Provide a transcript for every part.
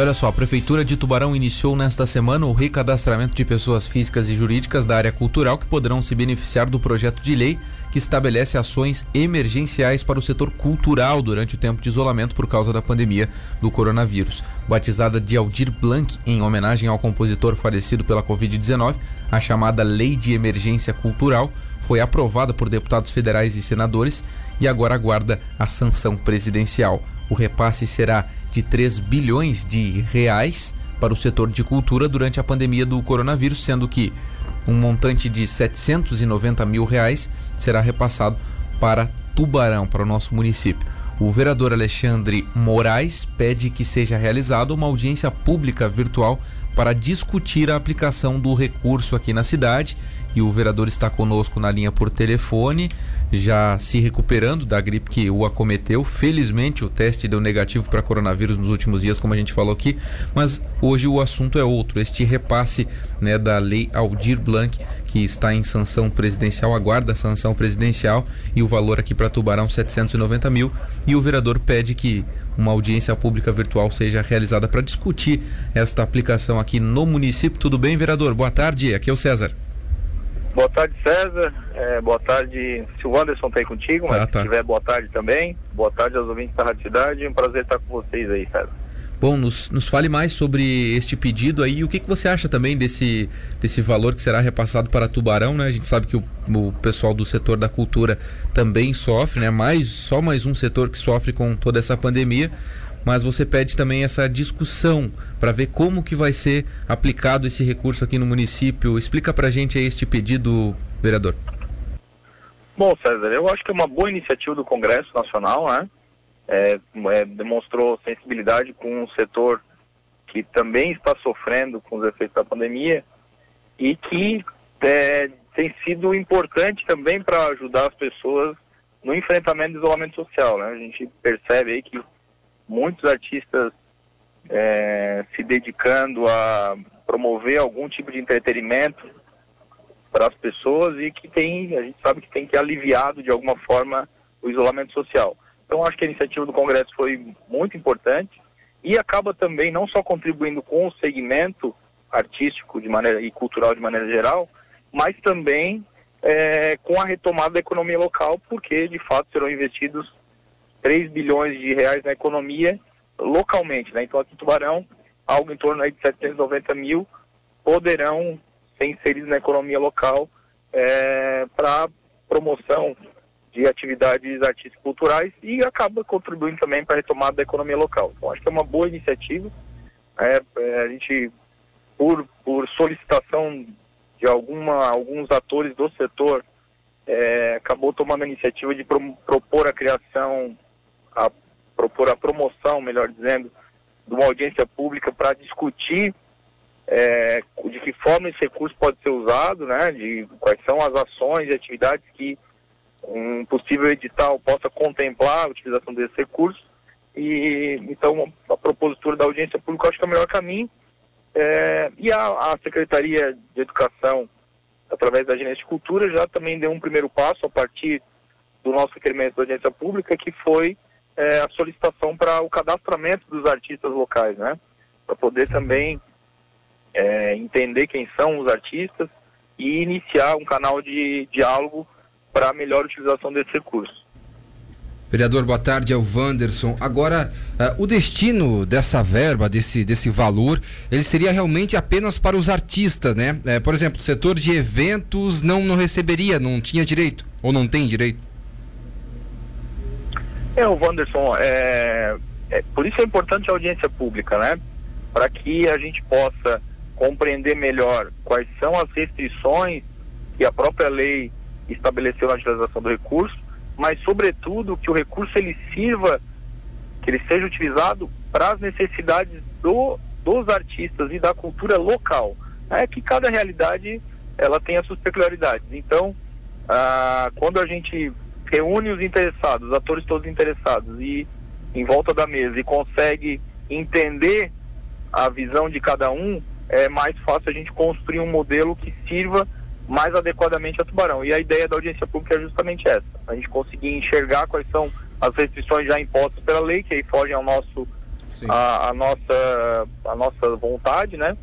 Olha só, a Prefeitura de Tubarão iniciou nesta semana o recadastramento de pessoas físicas e jurídicas da área cultural que poderão se beneficiar do projeto de lei que estabelece ações emergenciais para o setor cultural durante o tempo de isolamento por causa da pandemia do coronavírus. Batizada de Aldir Blanc em homenagem ao compositor falecido pela Covid-19, a chamada Lei de Emergência Cultural foi aprovada por deputados federais e senadores e agora aguarda a sanção presidencial. O repasse será de 3 bilhões de reais para o setor de cultura durante a pandemia do coronavírus, sendo que um montante de 790 mil reais será repassado para Tubarão, para o nosso município. O vereador Alexandre Moraes pede que seja realizada uma audiência pública virtual para discutir a aplicação do recurso aqui na cidade e o vereador está conosco na linha por telefone, já se recuperando da gripe que o acometeu. Felizmente o teste deu negativo para coronavírus nos últimos dias, como a gente falou aqui, mas hoje o assunto é outro. Este repasse né, da lei Aldir Blanc, que está em sanção presidencial, aguarda a sanção presidencial e o valor aqui para Tubarão 790 mil. E o vereador pede que uma audiência pública virtual seja realizada para discutir esta aplicação aqui no município. Tudo bem, vereador? Boa tarde, aqui é o César. Boa tarde, César. É, boa tarde, se o Anderson está aí contigo, mas ah, tá. se tiver boa tarde também. Boa tarde aos ouvintes da Rádio Cidade. Um prazer estar com vocês aí, César. Bom, nos, nos fale mais sobre este pedido aí. O que, que você acha também desse, desse valor que será repassado para Tubarão, né? A gente sabe que o, o pessoal do setor da cultura também sofre, né? Mais, só mais um setor que sofre com toda essa pandemia mas você pede também essa discussão para ver como que vai ser aplicado esse recurso aqui no município. Explica para a gente este pedido, vereador. Bom, César, eu acho que é uma boa iniciativa do Congresso Nacional, né? É, é, demonstrou sensibilidade com um setor que também está sofrendo com os efeitos da pandemia e que é, tem sido importante também para ajudar as pessoas no enfrentamento do isolamento social. Né? A gente percebe aí que muitos artistas é, se dedicando a promover algum tipo de entretenimento para as pessoas e que tem, a gente sabe que tem que aliviado de alguma forma o isolamento social. Então acho que a iniciativa do Congresso foi muito importante e acaba também não só contribuindo com o segmento artístico de maneira e cultural de maneira geral, mas também é, com a retomada da economia local, porque de fato serão investidos 3 bilhões de reais na economia localmente, né? Então aqui em Tubarão, algo em torno aí de 790 mil poderão ser inseridos na economia local é, para promoção de atividades artísticas culturais e acaba contribuindo também para a retomada da economia local. Então acho que é uma boa iniciativa. É, é, a gente, por, por solicitação de alguma, alguns atores do setor, é, acabou tomando a iniciativa de pro, propor a criação a propor a promoção, melhor dizendo, de uma audiência pública para discutir é, de que forma esse recurso pode ser usado, né, de quais são as ações e atividades que um possível edital possa contemplar a utilização desse recurso. E então a propositura da audiência pública acho que é o melhor caminho. É, e a, a, Secretaria de Educação, através da Agência de Cultura, já também deu um primeiro passo a partir do nosso requerimento da audiência pública, que foi é, a solicitação para o cadastramento dos artistas locais, né? Para poder também é, entender quem são os artistas e iniciar um canal de diálogo para a melhor utilização desse recurso. Vereador, boa tarde, é o Wanderson. Agora, uh, o destino dessa verba, desse, desse valor, ele seria realmente apenas para os artistas, né? É, por exemplo, o setor de eventos não, não receberia, não tinha direito, ou não tem direito? É, o Wanderson, é, é, por isso é importante a audiência pública, né? Para que a gente possa compreender melhor quais são as restrições que a própria lei estabeleceu na utilização do recurso, mas sobretudo que o recurso ele sirva, que ele seja utilizado para as necessidades do, dos artistas e da cultura local. É que cada realidade ela tem as suas peculiaridades. Então, ah, quando a gente reúne os interessados, os atores todos interessados e em volta da mesa e consegue entender a visão de cada um, é mais fácil a gente construir um modelo que sirva mais adequadamente a Tubarão. E a ideia da audiência pública é justamente essa: a gente conseguir enxergar quais são as restrições já impostas pela lei, que aí fogem ao nosso a, a, nossa, a nossa vontade, né?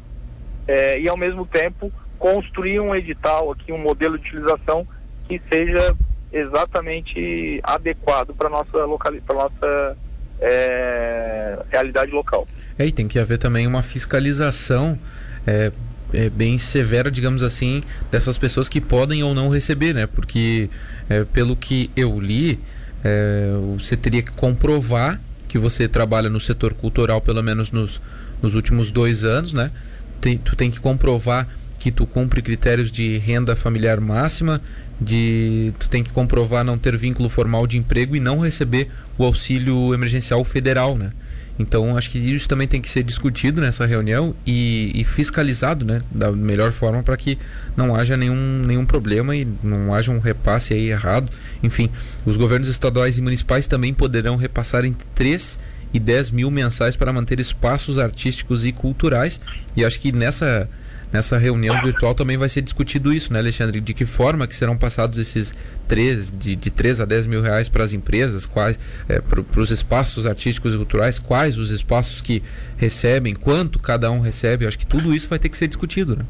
É, e ao mesmo tempo construir um edital aqui, um modelo de utilização que seja exatamente adequado para nossa local, para nossa é, realidade local. É, e tem que haver também uma fiscalização é, é, bem severa, digamos assim, dessas pessoas que podem ou não receber, né? Porque é, pelo que eu li, é, você teria que comprovar que você trabalha no setor cultural pelo menos nos, nos últimos dois anos, né? Tem, tu tem que comprovar que tu cumpre critérios de renda familiar máxima, de tu tem que comprovar não ter vínculo formal de emprego e não receber o auxílio emergencial federal, né? Então acho que isso também tem que ser discutido nessa reunião e, e fiscalizado, né, da melhor forma para que não haja nenhum, nenhum problema e não haja um repasse aí errado. Enfim, os governos estaduais e municipais também poderão repassar entre 3 e 10 mil mensais para manter espaços artísticos e culturais. E acho que nessa nessa reunião virtual também vai ser discutido isso, né, Alexandre? De que forma que serão passados esses 3, de, de 3 a 10 mil reais para as empresas, quais é, para os espaços artísticos e culturais, quais os espaços que recebem, quanto cada um recebe, acho que tudo isso vai ter que ser discutido, né?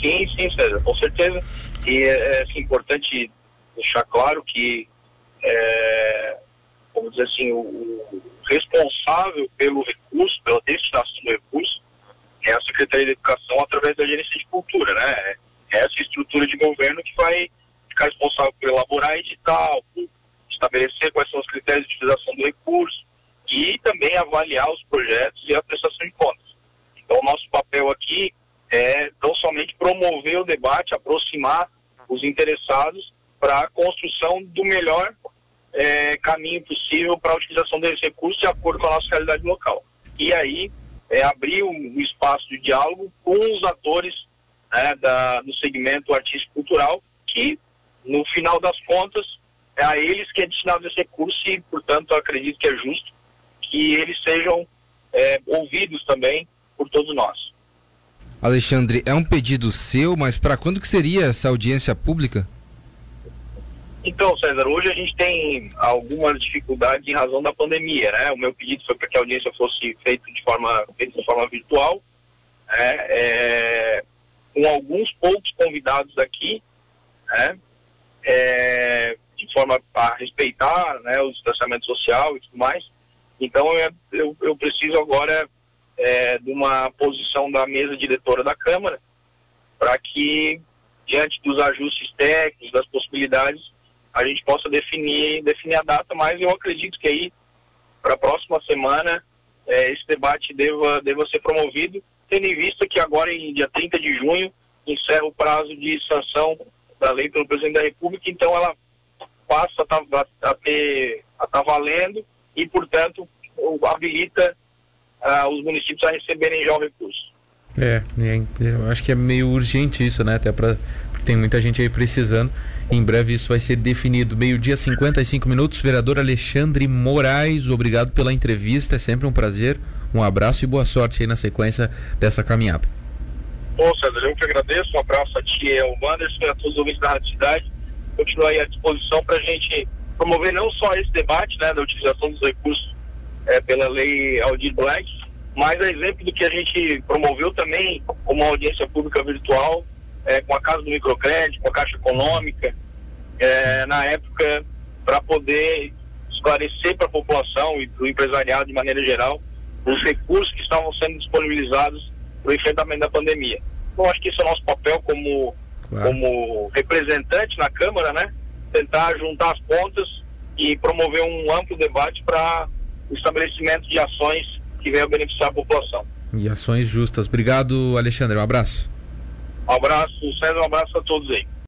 Sim, sim, César, com certeza. E é, é assim, importante deixar claro que, é, vamos dizer assim, o, o responsável pelo recurso, pela destinação do recurso, é a Secretaria de Educação através da Gerência de Cultura, né? É essa estrutura de governo que vai ficar responsável por elaborar edital, por estabelecer quais são os critérios de utilização do recurso e também avaliar os projetos e a prestação de contas. Então, o nosso papel aqui é não somente promover o debate, aproximar os interessados para a construção do melhor é, caminho possível para a utilização desse recurso de acordo com a nossa realidade local. E aí, é, abrir um, espaço de diálogo com os atores né, da, do segmento artístico-cultural, que, no final das contas, é a eles que é destinado esse recurso e, portanto, acredito que é justo que eles sejam é, ouvidos também por todos nós. Alexandre, é um pedido seu, mas para quando que seria essa audiência pública? Então, César, hoje a gente tem algumas dificuldades em razão da pandemia, né? O meu pedido foi para que a audiência fosse feita de forma, feita de forma virtual, né? é, com alguns poucos convidados aqui, né? É, de forma a respeitar né, o distanciamento social e tudo mais. Então, eu, eu, eu preciso agora é, de uma posição da mesa diretora da Câmara para que, diante dos ajustes técnicos, das possibilidades, a gente possa definir, definir a data, mas eu acredito que aí, para a próxima semana, é, esse debate deva, deva ser promovido, tendo em vista que agora, em dia 30 de junho, encerra o prazo de sanção da lei pelo presidente da República, então ela passa a, tá, a, a a estar tá valendo e, portanto, habilita uh, os municípios a receberem já o recurso. É, é, eu acho que é meio urgente isso, né? Até para tem muita gente aí precisando. Em breve isso vai ser definido. Meio-dia, 55 minutos. Vereador Alexandre Moraes, obrigado pela entrevista. É sempre um prazer. Um abraço e boa sorte aí na sequência dessa caminhada. Bom, César, eu que agradeço. Um abraço a ti, ao Wanderson e a todos os ouvintes da Cidade. Continuo aí à disposição para a gente promover não só esse debate né, da utilização dos recursos é, pela lei Aldir Black, mas a exemplo do que a gente promoveu também como audiência pública virtual é, com a Casa do Microcrédito, com a Caixa Econômica, é, na época, para poder esclarecer para a população e para o empresariado de maneira geral os recursos que estavam sendo disponibilizados para o enfrentamento da pandemia. Então, acho que esse é o nosso papel como, claro. como representante na Câmara, né? Tentar juntar as pontas e promover um amplo debate para o estabelecimento de ações que venham beneficiar a população. E ações justas. Obrigado, Alexandre. Um abraço. Um abraço, um abraço a todos aí.